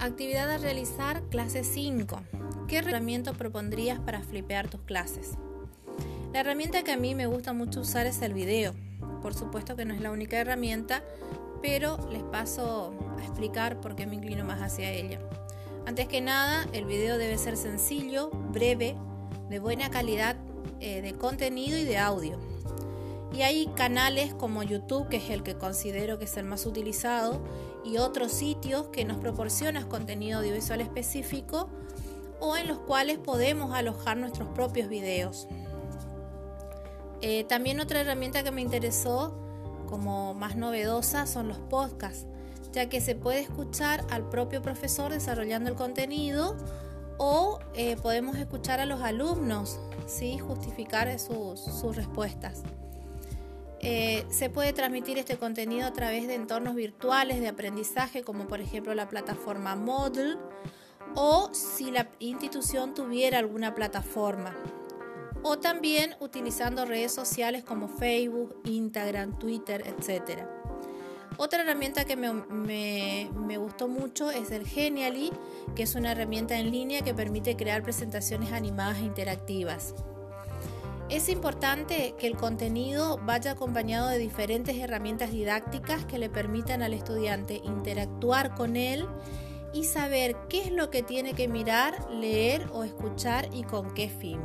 Actividad a realizar, clase 5. ¿Qué herramienta propondrías para flipear tus clases? La herramienta que a mí me gusta mucho usar es el video. Por supuesto que no es la única herramienta, pero les paso a explicar por qué me inclino más hacia ella. Antes que nada, el video debe ser sencillo, breve, de buena calidad eh, de contenido y de audio. Y hay canales como YouTube, que es el que considero que es el más utilizado, y otros sitios que nos proporcionan contenido audiovisual específico o en los cuales podemos alojar nuestros propios videos. Eh, también otra herramienta que me interesó como más novedosa son los podcasts, ya que se puede escuchar al propio profesor desarrollando el contenido o eh, podemos escuchar a los alumnos, ¿sí? justificar sus, sus respuestas. Eh, se puede transmitir este contenido a través de entornos virtuales de aprendizaje, como por ejemplo la plataforma Moodle, o si la institución tuviera alguna plataforma. O también utilizando redes sociales como Facebook, Instagram, Twitter, etc. Otra herramienta que me, me, gustó mucho es el Genially, que es una herramienta en línea que permite crear presentaciones animadas e interactivas. Es importante que el contenido vaya acompañado de diferentes herramientas didácticas que le permitan al estudiante interactuar con él y saber qué es lo que tiene que mirar, leer o escuchar y con qué fin.